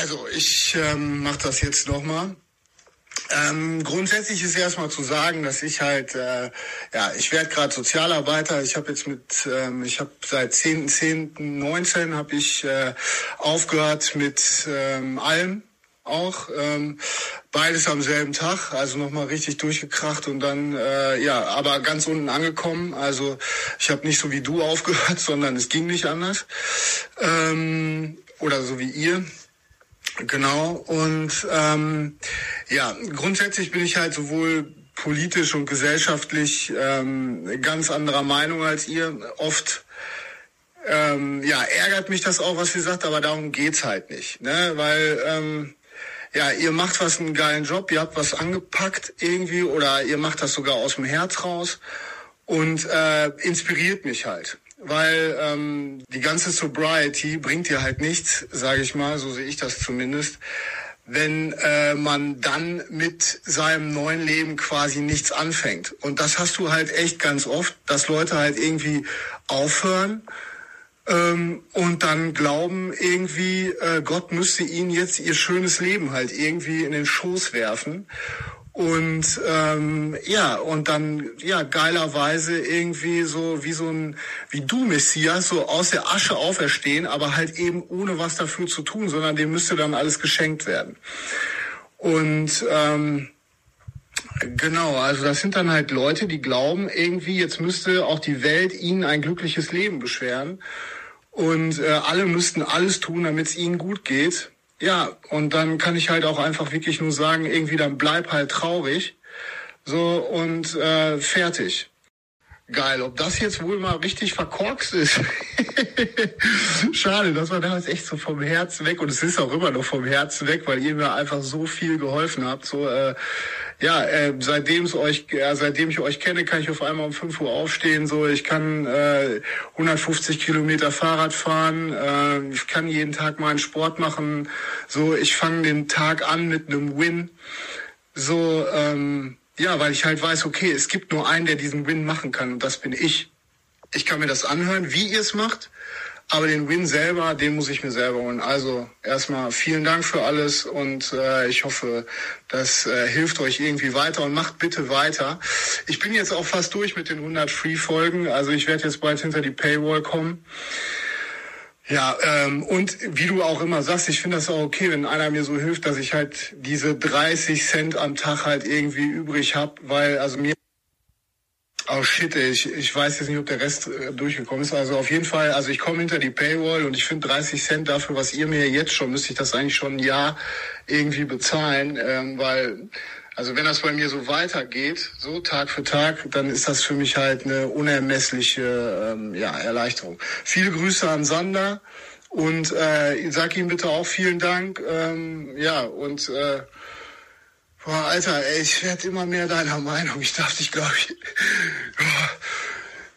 Also ich ähm, mache das jetzt nochmal. Ähm, grundsätzlich ist erstmal zu sagen, dass ich halt, äh, ja, ich werde gerade Sozialarbeiter. Ich habe jetzt mit, ähm, ich habe seit 10.10.19 habe ich äh, aufgehört mit ähm, allem auch. Ähm, beides am selben Tag, also nochmal richtig durchgekracht und dann, äh, ja, aber ganz unten angekommen. Also ich habe nicht so wie du aufgehört, sondern es ging nicht anders. Ähm, oder so wie ihr. Genau. Und ähm, ja, grundsätzlich bin ich halt sowohl politisch und gesellschaftlich ähm, ganz anderer Meinung als ihr. Oft ähm, ja, ärgert mich das auch, was ihr sagt, aber darum geht's halt nicht. Ne? Weil ähm, ja, ihr macht was einen geilen Job, ihr habt was angepackt irgendwie oder ihr macht das sogar aus dem Herz raus und äh, inspiriert mich halt weil ähm, die ganze Sobriety bringt dir halt nichts, sage ich mal, so sehe ich das zumindest, wenn äh, man dann mit seinem neuen Leben quasi nichts anfängt. Und das hast du halt echt ganz oft, dass Leute halt irgendwie aufhören ähm, und dann glauben irgendwie, äh, Gott müsste ihnen jetzt ihr schönes Leben halt irgendwie in den Schoß werfen. Und ähm, ja, und dann ja geilerweise irgendwie so wie so ein wie du Messias so aus der Asche auferstehen, aber halt eben ohne was dafür zu tun, sondern dem müsste dann alles geschenkt werden. Und ähm, Genau, also das sind dann halt Leute, die glauben irgendwie, jetzt müsste auch die Welt ihnen ein glückliches Leben beschweren und äh, alle müssten alles tun, damit es ihnen gut geht. Ja, und dann kann ich halt auch einfach wirklich nur sagen, irgendwie dann bleib halt traurig. So und äh, fertig. Geil, ob das jetzt wohl mal richtig verkorkst ist. Schade, das war damals echt so vom Herzen weg und es ist auch immer noch vom Herzen weg, weil ihr mir einfach so viel geholfen habt. So, äh, ja, äh, seitdem es euch, äh, seitdem ich euch kenne, kann ich auf einmal um 5 Uhr aufstehen. So, ich kann äh, 150 Kilometer Fahrrad fahren. Äh, ich kann jeden Tag meinen Sport machen. So, ich fange den Tag an mit einem Win. So, ähm, ja, weil ich halt weiß, okay, es gibt nur einen, der diesen Win machen kann und das bin ich. Ich kann mir das anhören, wie ihr es macht. Aber den Win selber, den muss ich mir selber holen. Also erstmal vielen Dank für alles und äh, ich hoffe, das äh, hilft euch irgendwie weiter und macht bitte weiter. Ich bin jetzt auch fast durch mit den 100 Free-Folgen. Also ich werde jetzt bald hinter die Paywall kommen. Ja, ähm, und wie du auch immer sagst, ich finde das auch okay, wenn einer mir so hilft, dass ich halt diese 30 Cent am Tag halt irgendwie übrig habe, weil also mir Oh shit, ey, ich, ich weiß jetzt nicht, ob der Rest äh, durchgekommen ist. Also auf jeden Fall, also ich komme hinter die Paywall und ich finde 30 Cent dafür, was ihr mir jetzt schon, müsste ich das eigentlich schon ein Jahr irgendwie bezahlen, ähm, weil also wenn das bei mir so weitergeht, so Tag für Tag, dann ist das für mich halt eine unermessliche ähm, ja, Erleichterung. Viele Grüße an Sander und äh, sag ihm bitte auch vielen Dank. Ähm, ja, und äh, Boah, Alter, ey, ich werde immer mehr deiner Meinung. Ich darf dich, glaube ich.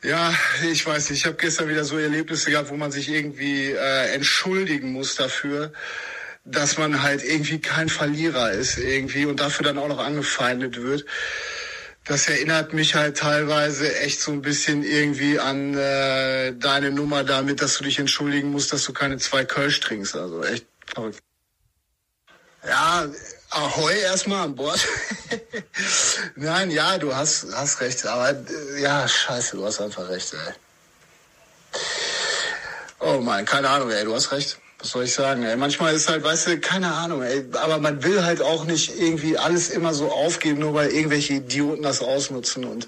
Ja, ich weiß nicht. Ich habe gestern wieder so Erlebnisse gehabt, wo man sich irgendwie äh, entschuldigen muss dafür, dass man halt irgendwie kein Verlierer ist irgendwie und dafür dann auch noch angefeindet wird. Das erinnert mich halt teilweise echt so ein bisschen irgendwie an äh, deine Nummer damit, dass du dich entschuldigen musst, dass du keine zwei Kölsch trinkst. Also echt verrückt. Ja, Ahoi erstmal an Bord. Nein, ja, du hast, hast recht. Aber äh, ja, scheiße, du hast einfach recht, ey. Oh mein, keine Ahnung, ey, du hast recht. Was soll ich sagen, ey? Manchmal ist halt, weißt du, keine Ahnung, ey. Aber man will halt auch nicht irgendwie alles immer so aufgeben, nur weil irgendwelche Idioten das ausnutzen. Und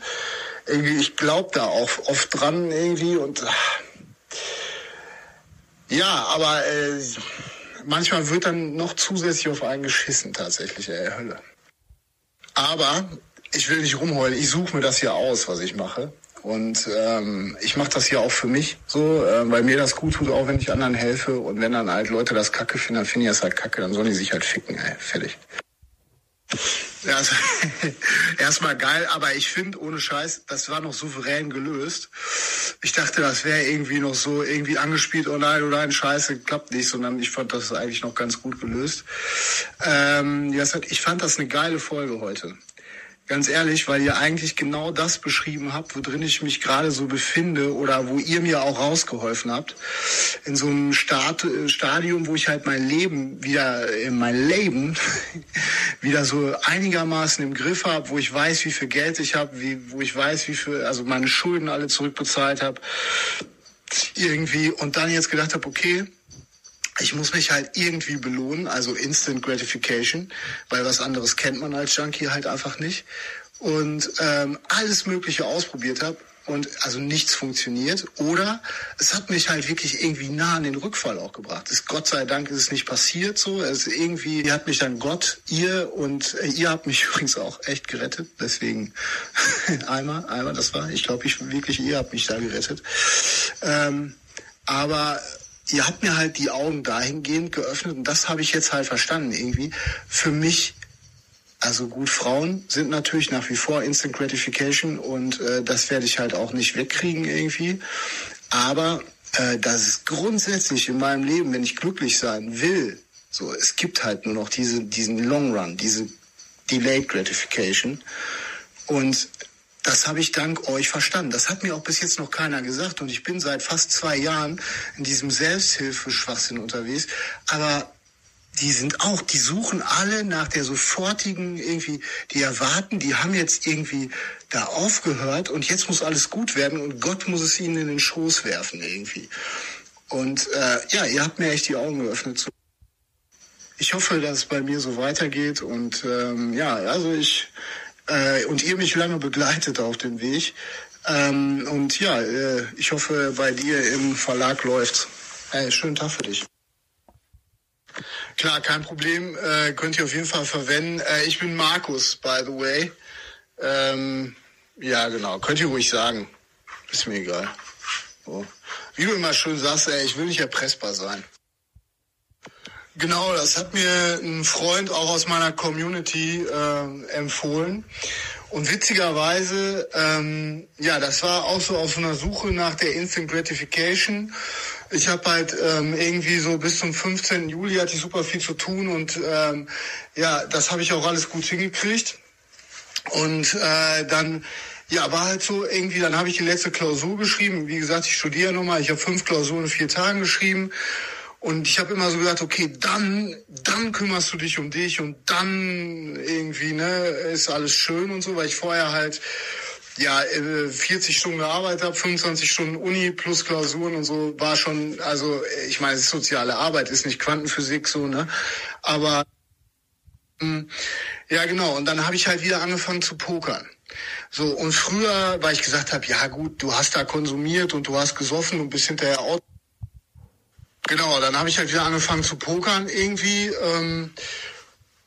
irgendwie, ich glaube da auch oft dran irgendwie und. Ja, aber äh, manchmal wird dann noch zusätzlich auf einen geschissen, tatsächlich, ey, Hölle. Aber ich will nicht rumheulen, ich suche mir das hier aus, was ich mache. Und ähm, ich mache das hier auch für mich so, äh, weil mir das gut tut, auch wenn ich anderen helfe. Und wenn dann halt Leute das kacke finden, dann finde ich das halt kacke, dann sollen die sich halt ficken, ey, fertig. Ja, also, erstmal geil, aber ich finde, ohne Scheiß, das war noch souverän gelöst. Ich dachte, das wäre irgendwie noch so irgendwie angespielt, oh nein, oh nein, scheiße, klappt nicht, sondern ich fand das eigentlich noch ganz gut gelöst. Ähm, ich fand das eine geile Folge heute. Ganz ehrlich, weil ihr eigentlich genau das beschrieben habt, worin ich mich gerade so befinde oder wo ihr mir auch rausgeholfen habt. In so einem Start, Stadium, wo ich halt mein Leben wieder, in mein Leben wieder so einigermaßen im Griff habe, wo ich weiß, wie viel Geld ich habe, wie, wo ich weiß, wie viel, also meine Schulden alle zurückbezahlt habe. Irgendwie und dann jetzt gedacht habe, okay, ich muss mich halt irgendwie belohnen, also Instant Gratification, weil was anderes kennt man als Junkie halt einfach nicht. Und ähm, alles Mögliche ausprobiert habe und also nichts funktioniert. Oder es hat mich halt wirklich irgendwie nah an den Rückfall auch gebracht. Ist, Gott sei Dank ist es nicht passiert so. Es irgendwie hat mich dann Gott, ihr und äh, ihr habt mich übrigens auch echt gerettet. Deswegen einmal, einmal, das war, ich glaube, ich wirklich, ihr habt mich da gerettet. Ähm, aber ihr habt mir halt die Augen dahingehend geöffnet und das habe ich jetzt halt verstanden irgendwie. Für mich, also gut, Frauen sind natürlich nach wie vor Instant Gratification und äh, das werde ich halt auch nicht wegkriegen irgendwie. Aber äh, das ist grundsätzlich in meinem Leben, wenn ich glücklich sein will, so, es gibt halt nur noch diese, diesen Long Run, diese Delayed Gratification. Und das habe ich dank euch verstanden. Das hat mir auch bis jetzt noch keiner gesagt und ich bin seit fast zwei Jahren in diesem Selbsthilfeschwachsinn unterwegs. Aber die sind auch, die suchen alle nach der sofortigen irgendwie, die erwarten, die haben jetzt irgendwie da aufgehört und jetzt muss alles gut werden und Gott muss es ihnen in den Schoß werfen irgendwie. Und äh, ja, ihr habt mir echt die Augen geöffnet. Ich hoffe, dass es bei mir so weitergeht und ähm, ja, also ich äh, und ihr mich lange begleitet auf dem Weg. Ähm, und ja, äh, ich hoffe, bei dir im Verlag läuft's. Hey, schönen Tag für dich. Klar, kein Problem. Äh, könnt ihr auf jeden Fall verwenden. Äh, ich bin Markus, by the way. Ähm, ja, genau. Könnt ihr ruhig sagen. Ist mir egal. So. Wie du immer schön sagst, ey, ich will nicht erpressbar sein. Genau, das hat mir ein Freund auch aus meiner Community äh, empfohlen. Und witzigerweise, ähm, ja, das war auch so auf so einer Suche nach der Instant Gratification. Ich habe halt ähm, irgendwie so bis zum 15. Juli hatte ich super viel zu tun und ähm, ja, das habe ich auch alles gut hingekriegt. Und äh, dann ja, war halt so irgendwie, dann habe ich die letzte Klausur geschrieben. Wie gesagt, ich studiere nochmal. Ich habe fünf Klausuren in vier Tagen geschrieben. Und ich habe immer so gesagt, okay, dann, dann kümmerst du dich um dich und dann irgendwie, ne, ist alles schön und so, weil ich vorher halt ja 40 äh, Stunden gearbeitet habe, 25 Stunden Uni plus Klausuren und so war schon, also ich meine, soziale Arbeit, ist nicht Quantenphysik so, ne? Aber hm, ja, genau. Und dann habe ich halt wieder angefangen zu pokern. So, und früher, weil ich gesagt habe, ja gut, du hast da konsumiert und du hast gesoffen und bist hinterher out Genau, dann habe ich halt wieder angefangen zu pokern irgendwie. Ähm,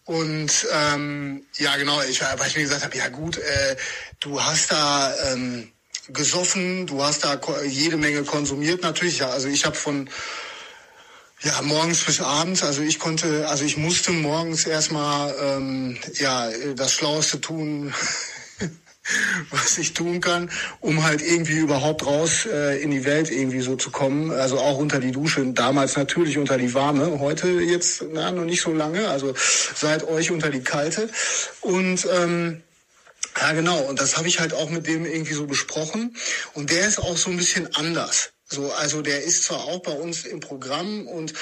und ähm, ja, genau, ich, weil ich mir gesagt habe, ja gut, äh, du hast da ähm, gesoffen, du hast da jede Menge konsumiert natürlich. Ja, also ich habe von ja, morgens bis abends. Also ich konnte, also ich musste morgens erstmal ähm, ja das Schlaueste tun, was ich tun kann, um halt irgendwie überhaupt raus äh, in die Welt irgendwie so zu kommen. Also auch unter die Dusche. Damals natürlich unter die warme, heute jetzt na, noch nicht so lange. Also seit euch unter die kalte. Und ähm, ja, genau. Und das habe ich halt auch mit dem irgendwie so besprochen. Und der ist auch so ein bisschen anders. So, also der ist zwar auch bei uns im Programm und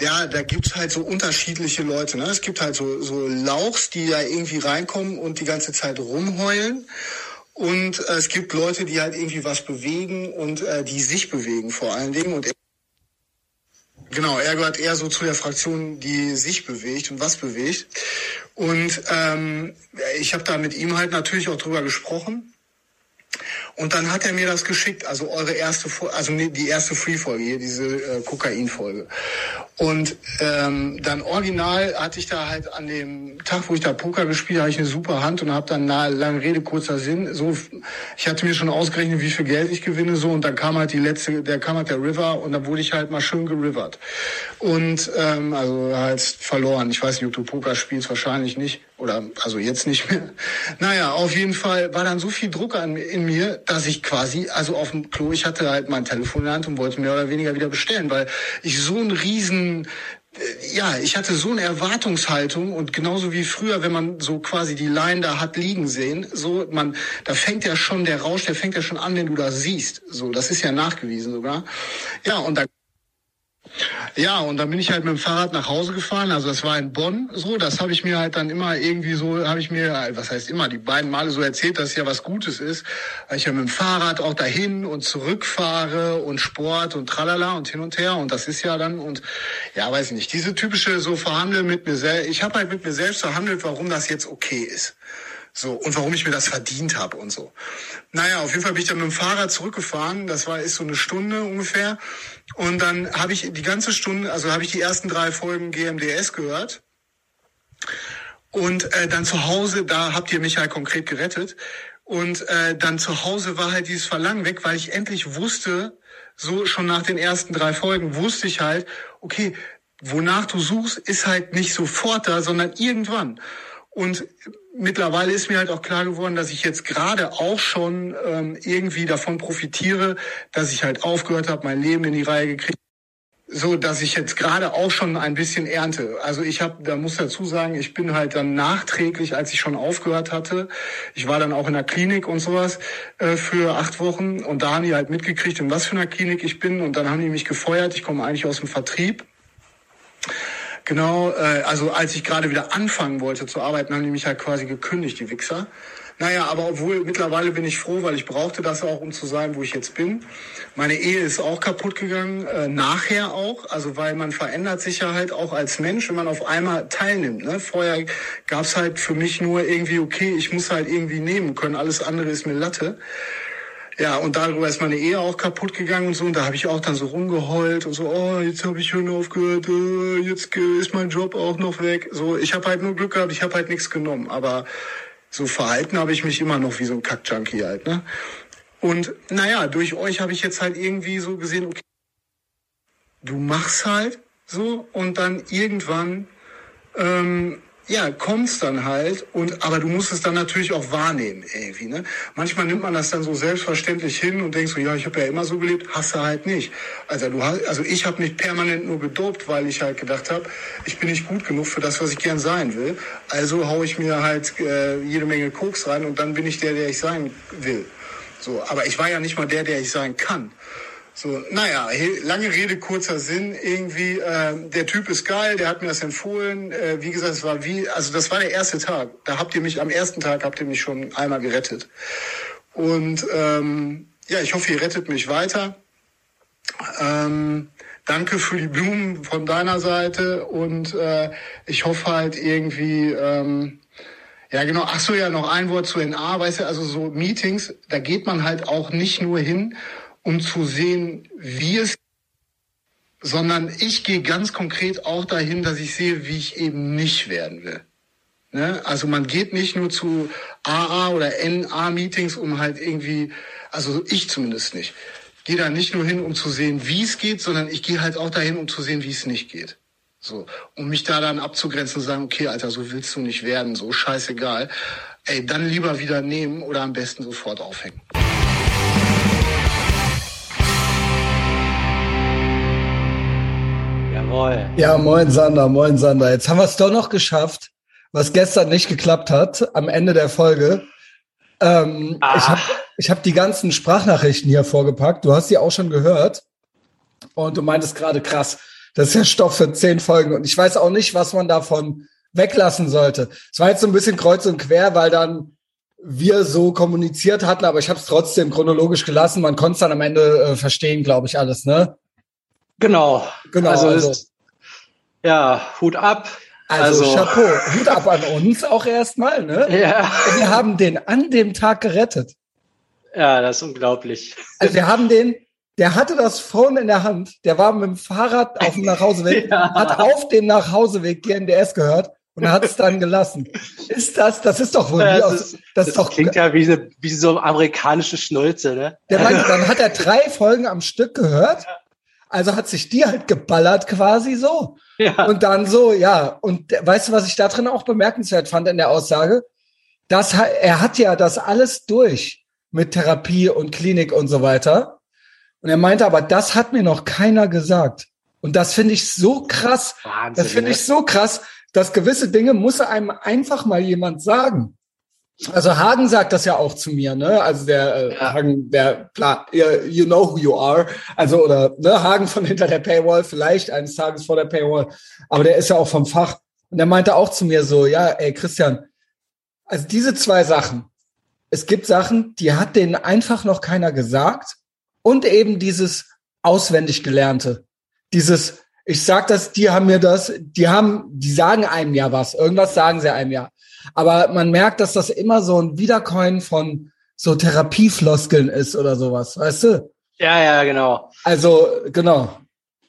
ja, da gibt's halt so unterschiedliche Leute. Ne? Es gibt halt so, so Lauchs, die da irgendwie reinkommen und die ganze Zeit rumheulen. Und äh, es gibt Leute, die halt irgendwie was bewegen und äh, die sich bewegen vor allen Dingen. Und er, genau, er gehört eher so zu der Fraktion, die sich bewegt und was bewegt. Und ähm, ich habe da mit ihm halt natürlich auch drüber gesprochen. Und dann hat er mir das geschickt, also eure erste, also die erste Free-Folge hier, diese äh, Kokain-Folge. Und ähm, dann original hatte ich da halt an dem Tag, wo ich da Poker gespielt habe, ich eine super Hand und habe dann nahe, lange Rede, kurzer Sinn. So, ich hatte mir schon ausgerechnet, wie viel Geld ich gewinne, so und dann kam halt die letzte, der kam halt der River und dann wurde ich halt mal schön gerivert. Und ähm, also halt verloren. Ich weiß nicht, ob du Poker spielst, wahrscheinlich nicht. Oder also jetzt nicht mehr. Naja, auf jeden Fall war dann so viel Druck an, in mir, dass ich quasi, also auf dem Klo, ich hatte halt mein Telefon in der Hand und wollte mehr oder weniger wieder bestellen, weil ich so einen riesen ja, ich hatte so eine Erwartungshaltung und genauso wie früher, wenn man so quasi die Line da hat liegen sehen, so man, da fängt ja schon der Rausch, der fängt ja schon an, wenn du das siehst. So, das ist ja nachgewiesen sogar. Ja, und da ja, und dann bin ich halt mit dem Fahrrad nach Hause gefahren. Also das war in Bonn so. Das habe ich mir halt dann immer irgendwie so, habe ich mir, was heißt immer, die beiden Male so erzählt, dass es ja was Gutes ist. Weil ich ja mit dem Fahrrad auch dahin und zurückfahre und Sport und tralala und hin und her. Und das ist ja dann, und ja, weiß ich nicht, diese typische so Verhandeln mit mir selbst. Ich habe halt mit mir selbst verhandelt, warum das jetzt okay ist. So, und warum ich mir das verdient habe und so. Naja, auf jeden Fall bin ich dann mit dem Fahrrad zurückgefahren. Das war ist so eine Stunde ungefähr. Und dann habe ich die ganze Stunde, also habe ich die ersten drei Folgen GMDS gehört. Und äh, dann zu Hause, da habt ihr mich halt konkret gerettet. Und äh, dann zu Hause war halt dieses Verlangen weg, weil ich endlich wusste, so schon nach den ersten drei Folgen wusste ich halt, okay, wonach du suchst, ist halt nicht sofort da, sondern irgendwann. Und mittlerweile ist mir halt auch klar geworden, dass ich jetzt gerade auch schon ähm, irgendwie davon profitiere, dass ich halt aufgehört habe, mein Leben in die Reihe gekriegt so dass ich jetzt gerade auch schon ein bisschen ernte. Also ich habe, da muss dazu sagen, ich bin halt dann nachträglich, als ich schon aufgehört hatte, ich war dann auch in der Klinik und sowas äh, für acht Wochen und da haben die halt mitgekriegt, in was für einer Klinik ich bin und dann haben die mich gefeuert. Ich komme eigentlich aus dem Vertrieb. Genau, äh, also als ich gerade wieder anfangen wollte zu arbeiten, haben die mich halt quasi gekündigt, die Wichser. Naja, aber obwohl mittlerweile bin ich froh, weil ich brauchte das auch, um zu sein, wo ich jetzt bin. Meine Ehe ist auch kaputt gegangen, äh, nachher auch, also weil man verändert sich ja halt auch als Mensch, wenn man auf einmal teilnimmt. Ne? Vorher gab's halt für mich nur irgendwie, okay, ich muss halt irgendwie nehmen können, alles andere ist mir Latte. Ja, und darüber ist meine Ehe auch kaputt gegangen und so. Und da habe ich auch dann so rumgeheult und so, oh, jetzt habe ich schon aufgehört, äh, jetzt ist mein Job auch noch weg. So, ich habe halt nur Glück gehabt, ich habe halt nichts genommen. Aber so verhalten habe ich mich immer noch wie so ein Kack-Junkie halt, ne? Und naja, durch euch habe ich jetzt halt irgendwie so gesehen, okay, du machst halt so und dann irgendwann ähm, ja, kommt's dann halt und aber du musst es dann natürlich auch wahrnehmen irgendwie, ne? Manchmal nimmt man das dann so selbstverständlich hin und denkst so, ja, ich habe ja immer so gelebt, hast du halt nicht. Also du hast, also ich habe nicht permanent nur gedopt, weil ich halt gedacht habe, ich bin nicht gut genug für das, was ich gern sein will. Also hau ich mir halt äh, jede Menge Koks rein und dann bin ich der, der ich sein will. So, aber ich war ja nicht mal der, der ich sein kann. So, naja, lange Rede, kurzer Sinn. Irgendwie, äh, der Typ ist geil, der hat mir das empfohlen. Äh, wie gesagt, es war wie, also das war der erste Tag. Da habt ihr mich, am ersten Tag habt ihr mich schon einmal gerettet. Und ähm, ja, ich hoffe, ihr rettet mich weiter. Ähm, danke für die Blumen von deiner Seite und äh, ich hoffe halt irgendwie, ähm, ja genau, ach so ja, noch ein Wort zu NA, weißt du, also so Meetings, da geht man halt auch nicht nur hin um zu sehen, wie es, sondern ich gehe ganz konkret auch dahin, dass ich sehe, wie ich eben nicht werden will. Ne? Also man geht nicht nur zu AA oder NA-Meetings, um halt irgendwie, also ich zumindest nicht, gehe da nicht nur hin, um zu sehen, wie es geht, sondern ich gehe halt auch dahin, um zu sehen, wie es nicht geht. So, um mich da dann abzugrenzen und sagen, okay, Alter, so willst du nicht werden, so scheißegal. Ey, dann lieber wieder nehmen oder am besten sofort aufhängen. Jawohl. Ja, moin Sander, moin Sander. Jetzt haben wir es doch noch geschafft, was gestern nicht geklappt hat, am Ende der Folge. Ähm, ah. ich habe hab die ganzen Sprachnachrichten hier vorgepackt. Du hast sie auch schon gehört. Und du meintest gerade krass, das ist ja Stoff für zehn Folgen. Und ich weiß auch nicht, was man davon weglassen sollte. Es war jetzt so ein bisschen kreuz und quer, weil dann wir so kommuniziert hatten, aber ich habe es trotzdem chronologisch gelassen. Man konnte es dann am Ende äh, verstehen, glaube ich, alles, ne? Genau. Genau. Also, also ist, ja, Hut ab. Also, also Chapeau, Hut ab an uns auch erstmal, ne? Ja. Wir haben den an dem Tag gerettet. Ja, das ist unglaublich. Also wir haben den, der hatte das Phone in der Hand, der war mit dem Fahrrad auf dem Nachhauseweg, ja. hat auf dem Nachhauseweg GNDS gehört und hat es dann gelassen. Ist das, das ist doch wohl ja, das, aus, das, das ist doch klingt ja wie, so, wie so amerikanische Schnulze, ne? Der meinte, dann hat er drei Folgen am Stück gehört. Also hat sich die halt geballert quasi so. Ja. Und dann so, ja. Und weißt du, was ich da drin auch bemerkenswert fand in der Aussage? Das, er hat ja das alles durch mit Therapie und Klinik und so weiter. Und er meinte aber, das hat mir noch keiner gesagt. Und das finde ich so krass. Wahnsinn, das finde ich so krass, dass gewisse Dinge muss einem einfach mal jemand sagen. Also Hagen sagt das ja auch zu mir, ne? Also der äh, ja. Hagen, der klar, you know who you are. Also oder ne, Hagen von hinter der Paywall, vielleicht eines Tages vor der Paywall, aber der ist ja auch vom Fach. Und der meinte auch zu mir so, ja, ey Christian, also diese zwei Sachen. Es gibt Sachen, die hat denen einfach noch keiner gesagt und eben dieses auswendig gelernte. Dieses ich sag das, die haben mir das, die haben, die sagen einem ja was, irgendwas sagen sie einem ja. Aber man merkt, dass das immer so ein Wiedercoin von so Therapiefloskeln ist oder sowas, weißt du? Ja, ja, genau. Also, genau.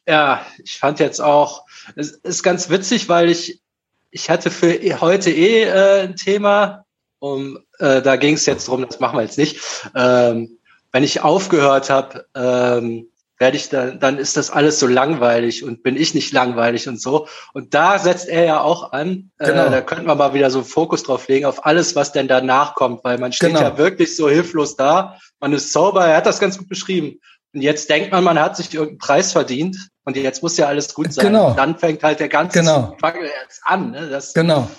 Ja, ich fand jetzt auch, es ist ganz witzig, weil ich, ich hatte für heute eh äh, ein Thema, um, äh, da ging es jetzt drum, das machen wir jetzt nicht. Ähm, wenn ich aufgehört habe, ähm, werde ich dann, dann ist das alles so langweilig und bin ich nicht langweilig und so. Und da setzt er ja auch an. Äh, genau. Äh, da könnten wir mal wieder so einen Fokus drauf legen, auf alles, was denn danach kommt, weil man steht genau. ja wirklich so hilflos da. Man ist sauber, er hat das ganz gut beschrieben. Und jetzt denkt man, man hat sich irgendeinen Preis verdient und jetzt muss ja alles gut sein. Genau. Und dann fängt halt der ganze genau. jetzt an. Ne? Das genau.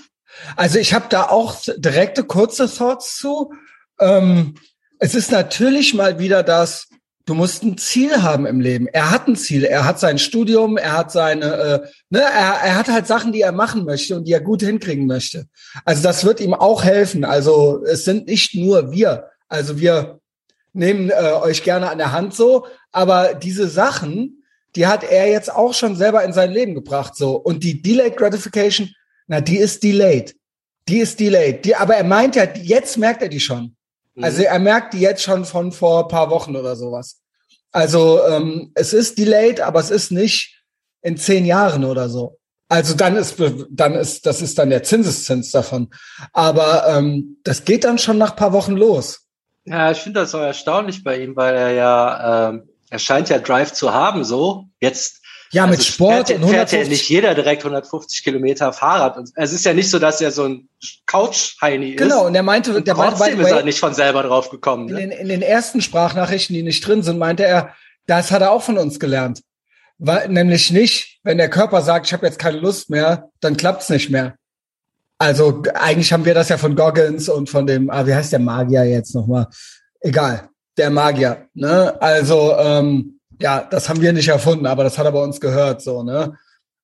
Also ich habe da auch direkte kurze Thoughts zu. Ähm, es ist natürlich mal wieder das, Du musst ein Ziel haben im Leben. Er hat ein Ziel. Er hat sein Studium, er hat seine, äh, ne, er, er hat halt Sachen, die er machen möchte und die er gut hinkriegen möchte. Also das wird ihm auch helfen. Also es sind nicht nur wir. Also wir nehmen äh, euch gerne an der Hand so, aber diese Sachen, die hat er jetzt auch schon selber in sein Leben gebracht so. Und die Delayed Gratification, na, die ist delayed. Die ist delayed. Die, aber er meint ja, jetzt merkt er die schon. Mhm. Also er merkt die jetzt schon von vor paar Wochen oder sowas. Also ähm, es ist delayed, aber es ist nicht in zehn Jahren oder so. Also dann ist dann ist das ist dann der Zinseszins davon. Aber ähm, das geht dann schon nach paar Wochen los. Ja, ich finde das so erstaunlich bei ihm, weil er ja ähm, er scheint ja Drive zu haben. So jetzt ja, mit also Sport fährt, und 150. fährt ja nicht jeder direkt 150 Kilometer Fahrrad. Es ist ja nicht so, dass er so ein Couch-Heini ist. Genau, und er meinte, und der trotzdem meinte, ist er nicht von selber drauf gekommen. Ne? In, den, in den ersten Sprachnachrichten, die nicht drin sind, meinte er, das hat er auch von uns gelernt. Weil, nämlich nicht, wenn der Körper sagt, ich habe jetzt keine Lust mehr, dann klappt's nicht mehr. Also eigentlich haben wir das ja von Goggins und von dem, ah, wie heißt der Magier jetzt nochmal? Egal, der Magier. Ne? Also ähm, ja, das haben wir nicht erfunden, aber das hat er bei uns gehört, so, ne?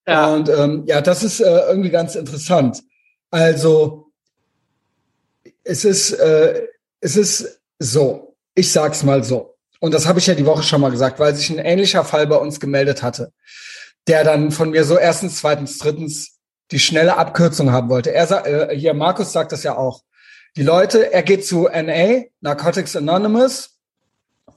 Ja. Und ähm, ja, das ist äh, irgendwie ganz interessant. Also, es ist, äh, es ist so, ich sag's mal so. Und das habe ich ja die Woche schon mal gesagt, weil sich ein ähnlicher Fall bei uns gemeldet hatte, der dann von mir so erstens, zweitens, drittens die schnelle Abkürzung haben wollte. Er sagt, äh, hier Markus sagt das ja auch. Die Leute, er geht zu NA, Narcotics Anonymous,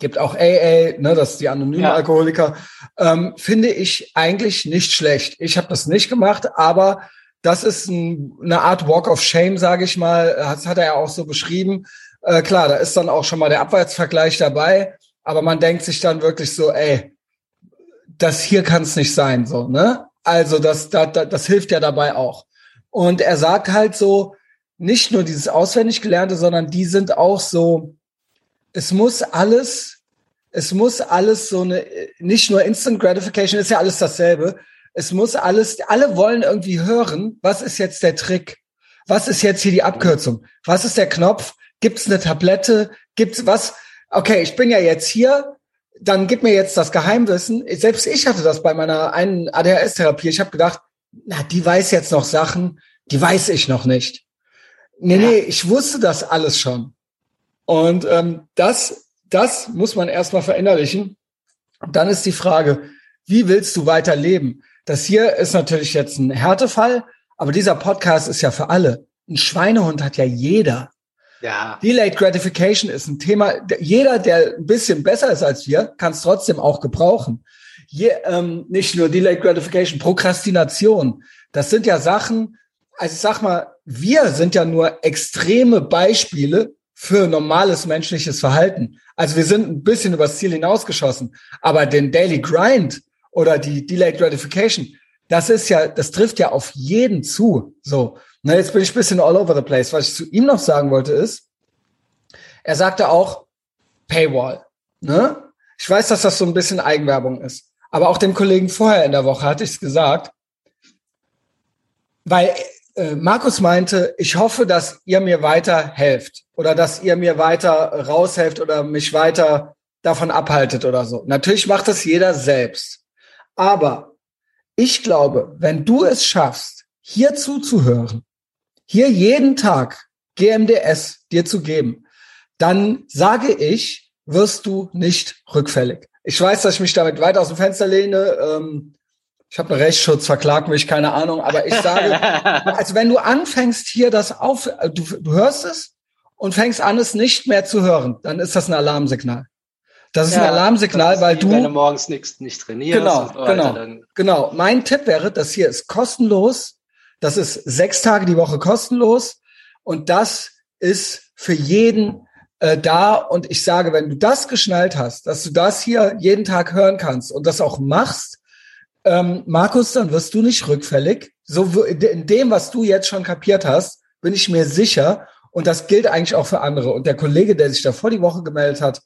gibt auch AA, ne, das ist die anonymen ja. Alkoholiker, ähm, finde ich eigentlich nicht schlecht. Ich habe das nicht gemacht, aber das ist ein, eine Art Walk of Shame, sage ich mal. Das hat er ja auch so beschrieben. Äh, klar, da ist dann auch schon mal der Abwärtsvergleich dabei, aber man denkt sich dann wirklich so, ey, das hier kann es nicht sein, so, ne? Also das, das, das hilft ja dabei auch. Und er sagt halt so, nicht nur dieses auswendig gelernte, sondern die sind auch so, es muss alles, es muss alles so eine, nicht nur Instant Gratification, ist ja alles dasselbe. Es muss alles, alle wollen irgendwie hören, was ist jetzt der Trick? Was ist jetzt hier die Abkürzung? Was ist der Knopf? Gibt's eine Tablette? Gibt's was? Okay, ich bin ja jetzt hier, dann gib mir jetzt das Geheimwissen. Selbst ich hatte das bei meiner einen ADHS-Therapie. Ich habe gedacht, na, die weiß jetzt noch Sachen, die weiß ich noch nicht. Nee, nee, ich wusste das alles schon. Und ähm, das, das muss man erstmal verinnerlichen. Und dann ist die Frage, wie willst du weiter leben? Das hier ist natürlich jetzt ein Härtefall, aber dieser Podcast ist ja für alle. Ein Schweinehund hat ja jeder. Ja. Delayed Gratification ist ein Thema. Jeder, der ein bisschen besser ist als wir, kann es trotzdem auch gebrauchen. Je, ähm, nicht nur Delayed Gratification, Prokrastination. Das sind ja Sachen, also ich sag mal, wir sind ja nur extreme Beispiele für normales menschliches Verhalten. Also wir sind ein bisschen übers Ziel hinausgeschossen, aber den Daily Grind oder die Delayed Gratification, das ist ja, das trifft ja auf jeden zu. So, na, jetzt bin ich ein bisschen all over the place. Was ich zu ihm noch sagen wollte ist, er sagte auch Paywall. Ne? Ich weiß, dass das so ein bisschen Eigenwerbung ist, aber auch dem Kollegen vorher in der Woche hatte ich es gesagt, weil äh, Markus meinte, ich hoffe, dass ihr mir weiter helft oder dass ihr mir weiter raushelft oder mich weiter davon abhaltet oder so. Natürlich macht das jeder selbst. Aber ich glaube, wenn du es schaffst, hier zuzuhören, hier jeden Tag GMDS dir zu geben, dann sage ich, wirst du nicht rückfällig. Ich weiß, dass ich mich damit weit aus dem Fenster lehne. Ähm, ich habe einen Rechtsschutz, verklag mich, keine Ahnung. Aber ich sage, also wenn du anfängst hier das auf, äh, du, du hörst es und fängst an, es nicht mehr zu hören, dann ist das ein Alarmsignal. Das ist ja, ein Alarmsignal, weil du wenn du morgens nichts nicht trainierst. Genau, so genau, genau. Mein Tipp wäre, das hier ist kostenlos. Das ist sechs Tage die Woche kostenlos und das ist für jeden äh, da. Und ich sage, wenn du das geschnallt hast, dass du das hier jeden Tag hören kannst und das auch machst, ähm, Markus, dann wirst du nicht rückfällig. So in dem, was du jetzt schon kapiert hast, bin ich mir sicher. Und das gilt eigentlich auch für andere. Und der Kollege, der sich da vor die Woche gemeldet hat,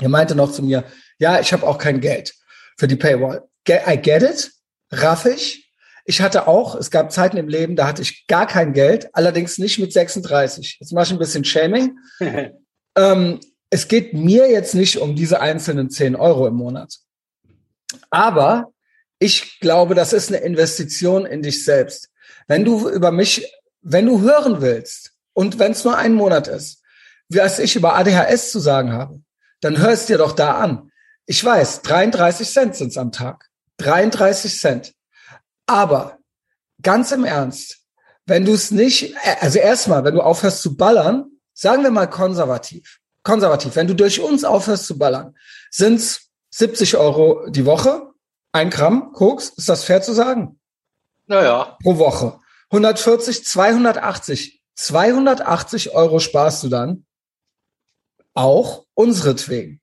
er meinte noch zu mir, ja, ich habe auch kein Geld für die Paywall. I get it, raff ich. Ich hatte auch, es gab Zeiten im Leben, da hatte ich gar kein Geld, allerdings nicht mit 36. Jetzt mache ich ein bisschen Shaming. ähm, es geht mir jetzt nicht um diese einzelnen 10 Euro im Monat. Aber ich glaube, das ist eine Investition in dich selbst. Wenn du über mich, wenn du hören willst und wenn es nur ein Monat ist, was ich über ADHS zu sagen habe, dann hör es dir doch da an. Ich weiß, 33 Cent sind's am Tag. 33 Cent. Aber ganz im Ernst, wenn du es nicht, also erstmal, wenn du aufhörst zu ballern, sagen wir mal konservativ. Konservativ, wenn du durch uns aufhörst zu ballern, sind's 70 Euro die Woche, ein Gramm Koks, ist das fair zu sagen? Naja. Pro Woche. 140, 280. 280 Euro sparst du dann auch unseretwegen.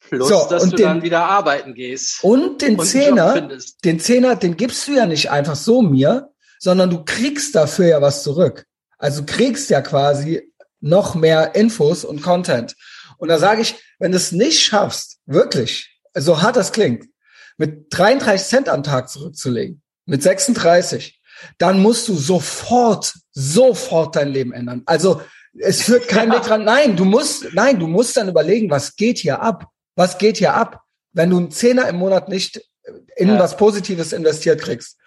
Plus, so, dass du den, dann wieder arbeiten gehst. Und den und Zehner, den Zehner, den gibst du ja nicht einfach so mir, sondern du kriegst dafür ja was zurück. Also kriegst ja quasi noch mehr Infos und Content. Und da sage ich, wenn du es nicht schaffst, wirklich, so hart das klingt, mit 33 Cent am Tag zurückzulegen, mit 36, dann musst du sofort, sofort dein Leben ändern. Also es führt kein Weg dran. Nein, du musst, nein, du musst dann überlegen, was geht hier ab? Was geht hier ab? Wenn du einen Zehner im Monat nicht in ja. was Positives investiert kriegst.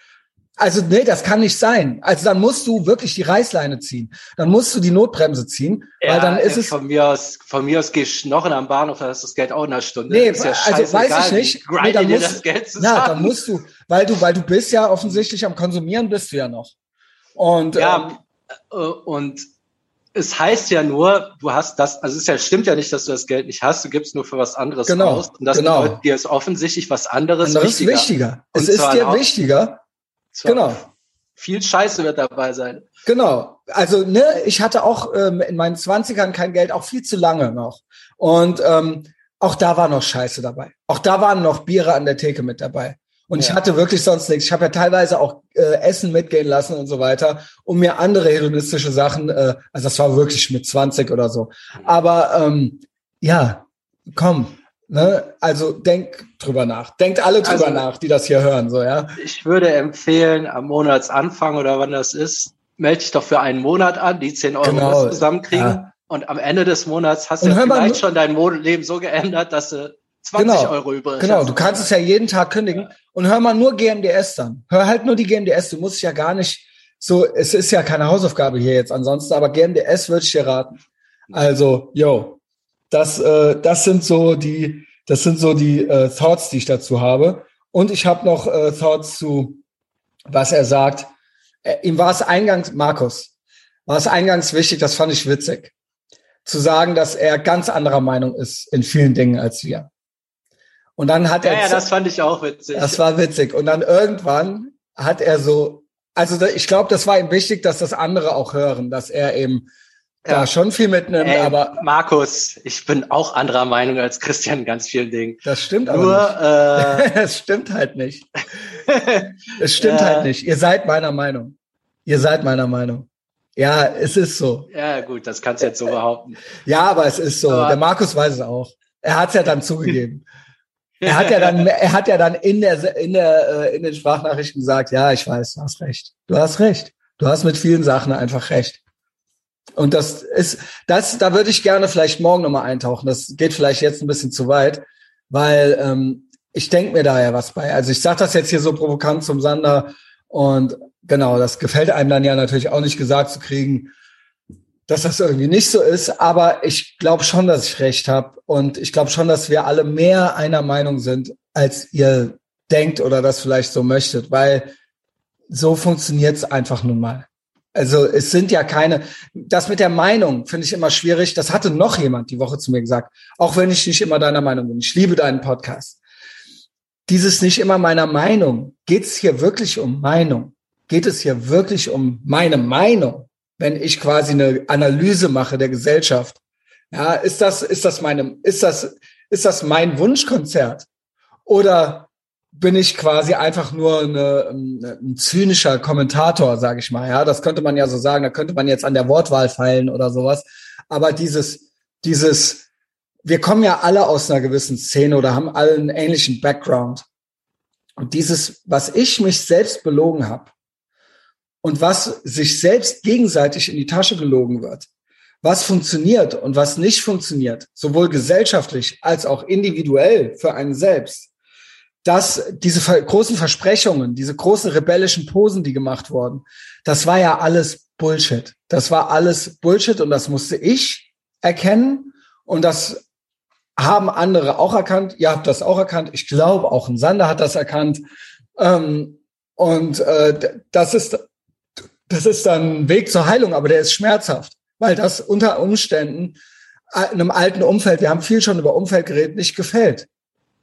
Also, nee, das kann nicht sein. Also, dann musst du wirklich die Reißleine ziehen. Dann musst du die Notbremse ziehen, ja, weil dann ist es. Von mir aus, von mir aus gehst du noch in am Bahnhof, da hast du das Geld auch in einer Stunde. Nee, ja also weiß ich nicht. Nee, dann musst, das Geld zusammen. Ja, dann musst du, weil du, weil du bist ja offensichtlich am Konsumieren bist du ja noch. Und, ja, ähm, äh, und es heißt ja nur, du hast das, also es ja, stimmt ja nicht, dass du das Geld nicht hast, du gibst nur für was anderes genau, aus. Und das genau. bedeutet dir ist offensichtlich was anderes anderes wichtiger. wichtiger. Es ist dir wichtiger. Genau. Viel Scheiße wird dabei sein. Genau. Also, ne, ich hatte auch ähm, in meinen Zwanzigern kein Geld, auch viel zu lange noch. Und ähm, auch da war noch Scheiße dabei. Auch da waren noch Biere an der Theke mit dabei. Und ja. ich hatte wirklich sonst nichts. Ich habe ja teilweise auch äh, Essen mitgehen lassen und so weiter, um mir andere hedonistische Sachen, äh, also das war wirklich mit 20 oder so. Aber ähm, ja, komm, ne? Also denk drüber nach. Denkt alle drüber also, nach, die das hier hören, so ja. Ich würde empfehlen, am Monatsanfang oder wann das ist, melde dich doch für einen Monat an, die 10 Euro genau. zusammenkriegen. Ja. Und am Ende des Monats hast du ja vielleicht schon dein Leben so geändert, dass du 20 genau, Euro übrig. Genau, du kannst es ja jeden Tag kündigen und hör mal nur GMDS dann. Hör halt nur die GMDS. Du musst ja gar nicht so, es ist ja keine Hausaufgabe hier jetzt ansonsten, aber GMDS würde ich dir raten. Also, yo, das, äh, das sind so die, das sind so die äh, Thoughts, die ich dazu habe. Und ich habe noch äh, Thoughts zu, was er sagt. Äh, ihm war es eingangs, Markus, war es eingangs wichtig, das fand ich witzig, zu sagen, dass er ganz anderer Meinung ist in vielen Dingen als wir. Und dann hat ja, er. Ja, das fand ich auch witzig. Das war witzig. Und dann irgendwann hat er so, also ich glaube, das war ihm wichtig, dass das andere auch hören, dass er eben ja. da schon viel mitnimmt. Ey, aber Markus, ich bin auch anderer Meinung als Christian in ganz vielen Dingen. Das stimmt aber Nur, nicht. Äh, es stimmt halt nicht. es stimmt halt nicht. Ihr seid meiner Meinung. Ihr seid meiner Meinung. Ja, es ist so. Ja, gut, das kannst du jetzt so behaupten. Ja, aber es ist so. Aber Der Markus weiß es auch. Er hat es ja dann zugegeben. er hat ja dann, er hat ja dann in der, in der, äh, in den Sprachnachrichten gesagt, ja, ich weiß, du hast recht. Du hast recht. Du hast mit vielen Sachen einfach recht. Und das ist, das, da würde ich gerne vielleicht morgen nochmal eintauchen. Das geht vielleicht jetzt ein bisschen zu weit, weil ähm, ich denke mir da ja was bei. Also ich sage das jetzt hier so provokant zum Sander und genau, das gefällt einem dann ja natürlich auch nicht gesagt zu kriegen, dass das irgendwie nicht so ist. Aber ich glaube schon, dass ich recht habe und ich glaube schon, dass wir alle mehr einer Meinung sind, als ihr denkt oder das vielleicht so möchtet, weil so funktioniert's einfach nun mal. Also es sind ja keine, das mit der Meinung finde ich immer schwierig. Das hatte noch jemand die Woche zu mir gesagt, auch wenn ich nicht immer deiner Meinung bin. Ich liebe deinen Podcast. Dieses nicht immer meiner Meinung. Geht es hier wirklich um Meinung? Geht es hier wirklich um meine Meinung? Wenn ich quasi eine Analyse mache der Gesellschaft, ja, ist das, ist das meine, ist das, ist das mein Wunschkonzert? Oder bin ich quasi einfach nur eine, ein zynischer Kommentator, sage ich mal. Ja, das könnte man ja so sagen. Da könnte man jetzt an der Wortwahl feilen oder sowas. Aber dieses, dieses, wir kommen ja alle aus einer gewissen Szene oder haben alle einen ähnlichen Background. Und dieses, was ich mich selbst belogen habe und was sich selbst gegenseitig in die Tasche gelogen wird, was funktioniert und was nicht funktioniert, sowohl gesellschaftlich als auch individuell für einen selbst dass diese großen Versprechungen, diese großen rebellischen Posen, die gemacht wurden, das war ja alles Bullshit. Das war alles Bullshit und das musste ich erkennen und das haben andere auch erkannt. Ihr habt das auch erkannt. Ich glaube, auch ein Sander hat das erkannt. Ähm, und äh, das ist das ist dann ein Weg zur Heilung, aber der ist schmerzhaft, weil das unter Umständen einem alten Umfeld, wir haben viel schon über Umfeld geredet, nicht gefällt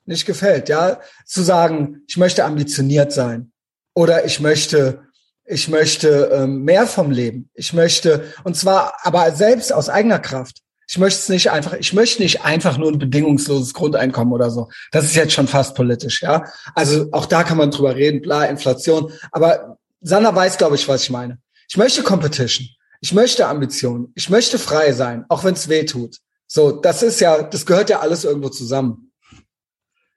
nicht gefällt, ja, zu sagen, ich möchte ambitioniert sein oder ich möchte, ich möchte ähm, mehr vom Leben. Ich möchte, und zwar aber selbst aus eigener Kraft. Ich möchte es nicht einfach, ich möchte nicht einfach nur ein bedingungsloses Grundeinkommen oder so. Das ist jetzt schon fast politisch, ja. Also auch da kann man drüber reden, bla, Inflation. Aber Sanna weiß, glaube ich, was ich meine. Ich möchte Competition. Ich möchte Ambition. Ich möchte frei sein, auch wenn es weh tut. So, das ist ja, das gehört ja alles irgendwo zusammen.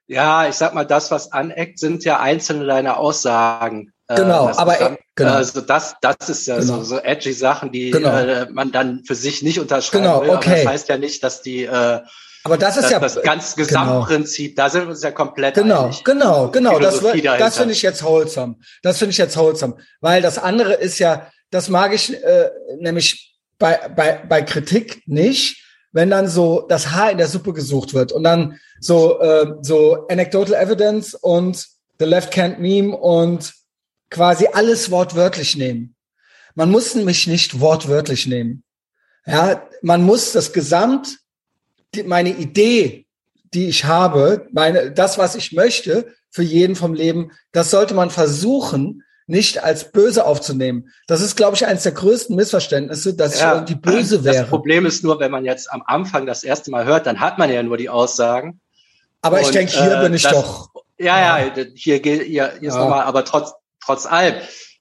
Ja, ich sag mal, das, was aneckt, sind ja einzelne deiner Aussagen. Äh, genau, aber dann, genau. Also das, das ist ja genau. so, so edgy Sachen, die genau. äh, man dann für sich nicht unterschreiben genau, will. Okay. Aber das heißt ja nicht, dass die äh, aber das ist das, ja das ganz genau. Gesamtprinzip, da sind wir uns ja komplett genau, einig. Genau, genau, das, das finde ich jetzt wholesome. Das finde ich jetzt wholesome, weil das andere ist ja, das mag ich äh, nämlich bei, bei, bei Kritik nicht, wenn dann so das Haar in der Suppe gesucht wird und dann so, äh, so Anecdotal Evidence und The Left Can't Meme und quasi alles wortwörtlich nehmen. Man muss mich nicht wortwörtlich nehmen. Ja, man muss das Gesamt, die, meine Idee, die ich habe, meine, das, was ich möchte für jeden vom Leben, das sollte man versuchen, nicht als böse aufzunehmen. Das ist, glaube ich, eines der größten Missverständnisse, dass ja, ich irgendwie böse wäre. Das Problem ist nur, wenn man jetzt am Anfang das erste Mal hört, dann hat man ja nur die Aussagen. Aber und, ich denke, hier äh, bin ich das, doch. Ja, ja, hier, hier, hier ist ja. nochmal, aber trotz, trotz allem,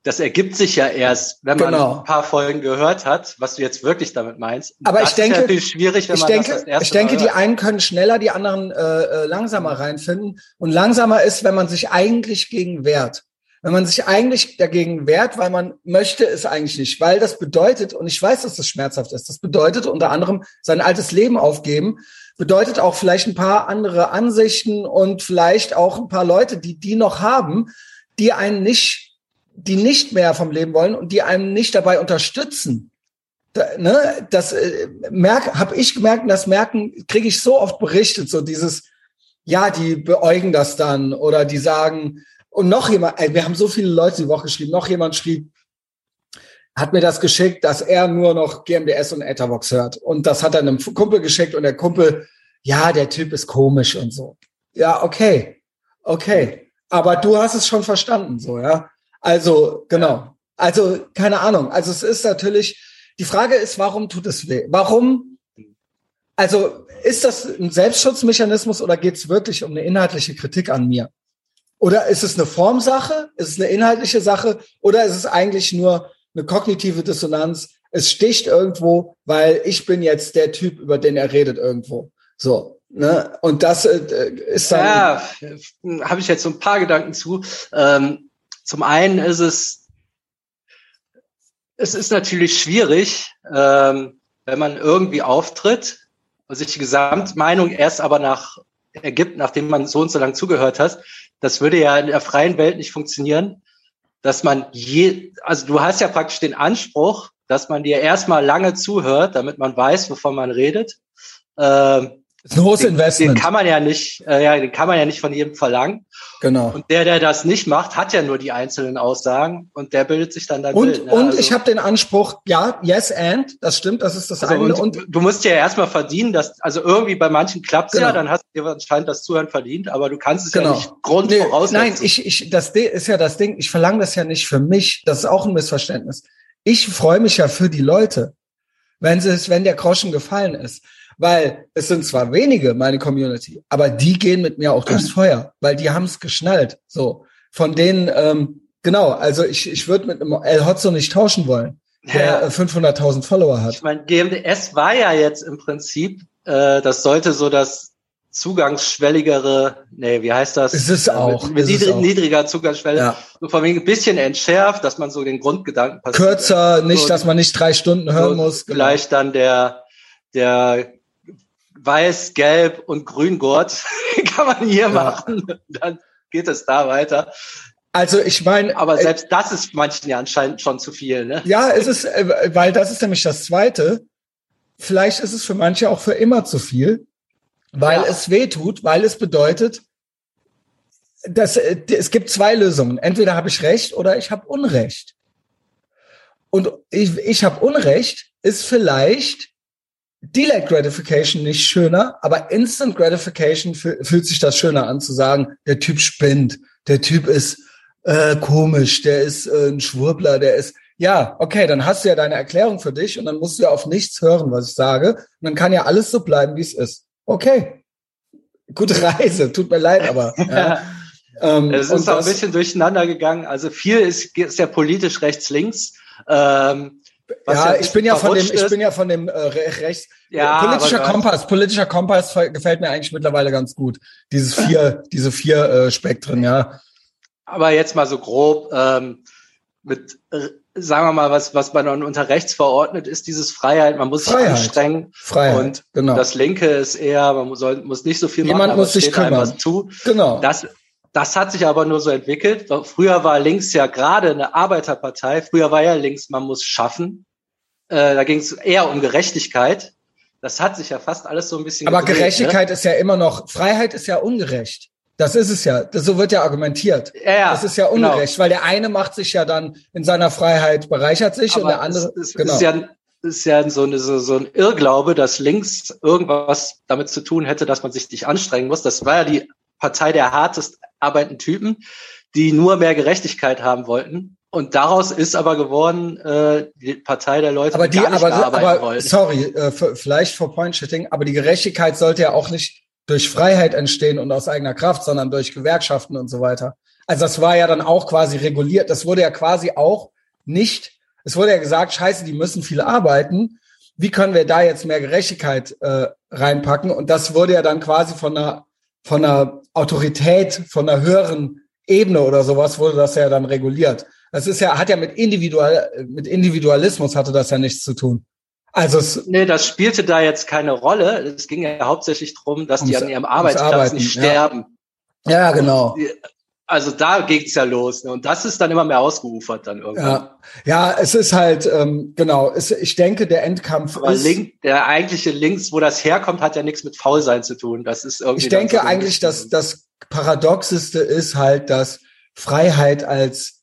das ergibt sich ja erst, wenn man genau. ein paar Folgen gehört hat, was du jetzt wirklich damit meinst. Aber das ich denke, ist natürlich schwierig, wenn ich man denke, das, das erste Ich denke, Mal die einen können schneller, die anderen äh, äh, langsamer reinfinden. Und langsamer ist, wenn man sich eigentlich gegen wehrt wenn man sich eigentlich dagegen wehrt, weil man möchte es eigentlich nicht, weil das bedeutet, und ich weiß, dass das schmerzhaft ist, das bedeutet unter anderem sein altes Leben aufgeben, bedeutet auch vielleicht ein paar andere Ansichten und vielleicht auch ein paar Leute, die die noch haben, die einen nicht, die nicht mehr vom Leben wollen und die einem nicht dabei unterstützen. Ne, das äh, habe ich gemerkt, und das merken kriege ich so oft berichtet, so dieses, ja, die beäugen das dann oder die sagen, und noch jemand, ey, wir haben so viele Leute die Woche geschrieben, noch jemand schrieb, hat mir das geschickt, dass er nur noch GMDS und Etherbox hört. Und das hat er einem Kumpel geschickt und der Kumpel, ja, der Typ ist komisch und so. Ja, okay. Okay. Aber du hast es schon verstanden, so, ja. Also, genau. Also, keine Ahnung. Also, es ist natürlich, die Frage ist, warum tut es weh? Warum? Also, ist das ein Selbstschutzmechanismus oder geht es wirklich um eine inhaltliche Kritik an mir? Oder ist es eine Formsache? Ist es eine inhaltliche Sache? Oder ist es eigentlich nur eine kognitive Dissonanz? Es sticht irgendwo, weil ich bin jetzt der Typ, über den er redet irgendwo. So. Ne? Und das äh, ist dann. Ja, habe ich jetzt so ein paar Gedanken zu. Ähm, zum einen ist es, es ist natürlich schwierig, ähm, wenn man irgendwie auftritt und sich die Gesamtmeinung erst aber nach ergibt, nachdem man so und so lange zugehört hat. Das würde ja in der freien Welt nicht funktionieren, dass man je, also du hast ja praktisch den Anspruch, dass man dir erstmal lange zuhört, damit man weiß, wovon man redet. Ähm, ist ein hohes den, Investment. Den kann man ja nicht, äh, ja, den kann man ja nicht von jedem verlangen. Genau. Und der, der das nicht macht, hat ja nur die einzelnen Aussagen und der bildet sich dann da und, Bild. Ne? Und also, ich habe den Anspruch, ja, yes and, das stimmt, das ist das also eine. Und, und, du musst ja erstmal verdienen, dass, also irgendwie bei manchen klappt's genau. ja, dann hast du dir anscheinend das Zuhören verdient, aber du kannst es genau. ja nicht grundvoraussetzen. Nee, nein, ich, ich, das ist ja das Ding, ich verlange das ja nicht für mich, das ist auch ein Missverständnis. Ich freue mich ja für die Leute, wenn es, wenn der Groschen gefallen ist. Weil es sind zwar wenige, meine Community, aber die gehen mit mir auch durchs Feuer, weil die haben es geschnallt. So, von denen, ähm, genau, also ich, ich würde mit einem El Hotzo nicht tauschen wollen, der ja. 500.000 Follower hat. Ich meine, GMDS war ja jetzt im Prinzip, äh, das sollte so das zugangsschwelligere, nee, wie heißt das? Es ist auch. Mit, mit niedrig, niedriger Zugangsschwelle. Ja. So von wegen ein bisschen entschärft, dass man so den Grundgedanken passiert. Kürzer, nicht, so, dass man nicht drei Stunden hören so muss. Genau. Vielleicht dann der, der Weiß, Gelb und Grüngurt kann man hier ja. machen. Dann geht es da weiter. Also ich meine, aber selbst äh, das ist manchen ja anscheinend schon zu viel, ne? Ja, es ist, äh, weil das ist nämlich das Zweite. Vielleicht ist es für manche auch für immer zu viel, weil ja. es weh tut, weil es bedeutet, dass äh, es gibt zwei Lösungen. Entweder habe ich Recht oder ich habe Unrecht. Und ich, ich habe Unrecht ist vielleicht Delayed Gratification nicht schöner, aber Instant Gratification fühlt sich das schöner an zu sagen, der Typ spinnt, der Typ ist äh, komisch, der ist äh, ein Schwurbler, der ist ja, okay, dann hast du ja deine Erklärung für dich und dann musst du ja auf nichts hören, was ich sage. Und dann kann ja alles so bleiben, wie es ist. Okay. Gute Reise, tut mir leid, aber. Ja. ähm, es ist auch ein bisschen durcheinander gegangen. Also viel ist, ist ja politisch rechts-links. Ähm, ja, ja ich bin ja von dem, ich bin ja von dem äh, rechts. Ja, politischer Kompass, politischer Kompass gefällt mir eigentlich mittlerweile ganz gut. Dieses vier, diese vier äh, Spektren, ja. Aber jetzt mal so grob ähm, mit, äh, sagen wir mal, was was man unter rechts verordnet, ist dieses Freiheit. Man muss Freiheit. sich anstrengen. Freiheit. Und genau. das Linke ist eher, man muss, muss nicht so viel Jemand machen, muss sich kümmern. zu. Genau. Das das hat sich aber nur so entwickelt. Früher war links ja gerade eine Arbeiterpartei. Früher war ja links, man muss schaffen. Äh, da ging es eher um Gerechtigkeit. Das hat sich ja fast alles so ein bisschen. Aber gedreht, Gerechtigkeit ne? ist ja immer noch, Freiheit ist ja ungerecht. Das ist es ja. Das, so wird ja argumentiert. Ja, das ist ja ungerecht, genau. weil der eine macht sich ja dann in seiner Freiheit, bereichert sich aber und der andere. Es, es genau. ist ja ist ja so, eine, so, so ein Irrglaube, dass links irgendwas damit zu tun hätte, dass man sich nicht anstrengen muss. Das war ja die Partei der hartest arbeitenden Typen, die nur mehr Gerechtigkeit haben wollten. Und daraus ist aber geworden äh, die Partei der Leute, aber die, die gar nicht aber, arbeiten aber, wollen. Sorry, äh, vielleicht for Point-Shitting, aber die Gerechtigkeit sollte ja auch nicht durch Freiheit entstehen und aus eigener Kraft, sondern durch Gewerkschaften und so weiter. Also das war ja dann auch quasi reguliert. Das wurde ja quasi auch nicht, es wurde ja gesagt, scheiße, die müssen viel arbeiten. Wie können wir da jetzt mehr Gerechtigkeit äh, reinpacken? Und das wurde ja dann quasi von einer, von einer Autorität, von einer höheren Ebene oder sowas, wurde das ja dann reguliert. Das ist ja, hat ja mit Individual, mit Individualismus hatte das ja nichts zu tun. Also es, nee, das spielte da jetzt keine Rolle. Es ging ja hauptsächlich darum, dass die an ihrem Arbeitsplatz nicht sterben. Ja, ja genau. Also da ging's ja los. Ne? Und das ist dann immer mehr ausgeufert dann irgendwann. Ja, ja es ist halt, ähm, genau, es, ich denke, der Endkampf Aber ist... Link, der eigentliche Links, wo das herkommt, hat ja nichts mit Faulsein zu tun. Das ist irgendwie... Ich denke eigentlich, dass das Paradoxeste ist halt, dass Freiheit als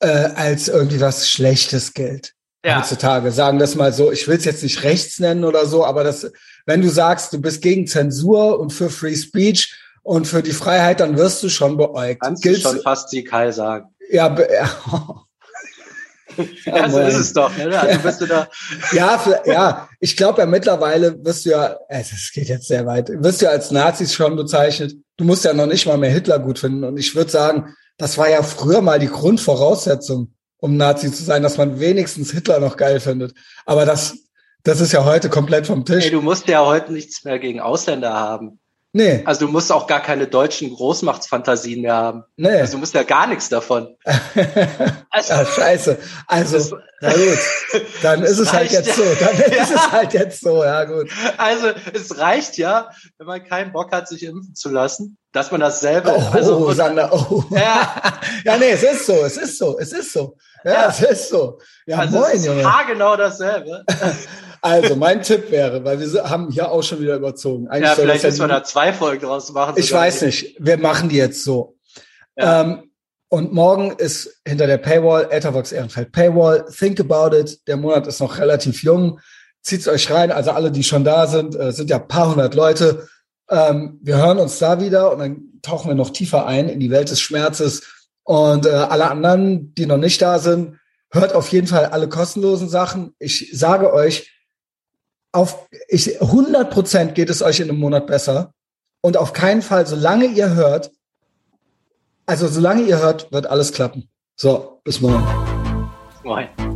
äh, als irgendwie was Schlechtes gilt. Ja. Heutzutage. Sagen das mal so, ich will es jetzt nicht rechts nennen oder so, aber das, wenn du sagst, du bist gegen Zensur und für Free Speech und für die Freiheit, dann wirst du schon beäugt. Kannst Gilt's, du schon fast die Kai sagen. Ja, ja. Ja, so ist es doch. Ne? Also bist du da ja, für, ja, ich glaube ja mittlerweile wirst du ja, es äh, geht jetzt sehr weit, wirst du ja als Nazis schon bezeichnet. Du musst ja noch nicht mal mehr Hitler gut finden. Und ich würde sagen, das war ja früher mal die Grundvoraussetzung, um Nazi zu sein, dass man wenigstens Hitler noch geil findet. Aber das, Das ist ja heute komplett vom Tisch. Ey, du musst ja heute nichts mehr gegen Ausländer haben. Nee. Also du musst auch gar keine deutschen Großmachtsfantasien mehr haben. Nee. Also du musst ja gar nichts davon. Also, ja, scheiße. Also, na gut. Dann ist es halt jetzt ja. so. Dann ja. ist es halt jetzt so, ja gut. Also es reicht ja, wenn man keinen Bock hat, sich impfen zu lassen, dass man dasselbe. Oh, also, Sander, oh. Ja. ja, nee, es ist so, es ist so, es ist so. Ja, es ist so. Ja, also moin, es ist Junge. haargenau dasselbe. Also, mein Tipp wäre, weil wir haben hier auch schon wieder überzogen. Eigentlich ja, vielleicht müssen wir da zwei Folgen draus machen. Ich weiß nicht. Wir machen die jetzt so. Ja. Ähm, und morgen ist hinter der Paywall, Ethervox Ehrenfeld Paywall. Think about it. Der Monat ist noch relativ jung. Zieht's euch rein. Also alle, die schon da sind, äh, sind ja ein paar hundert Leute. Ähm, wir hören uns da wieder und dann tauchen wir noch tiefer ein in die Welt des Schmerzes. Und äh, alle anderen, die noch nicht da sind, hört auf jeden Fall alle kostenlosen Sachen. Ich sage euch, auf ich, 100 Prozent geht es euch in einem Monat besser. Und auf keinen Fall, solange ihr hört, also solange ihr hört, wird alles klappen. So, bis morgen. Moin.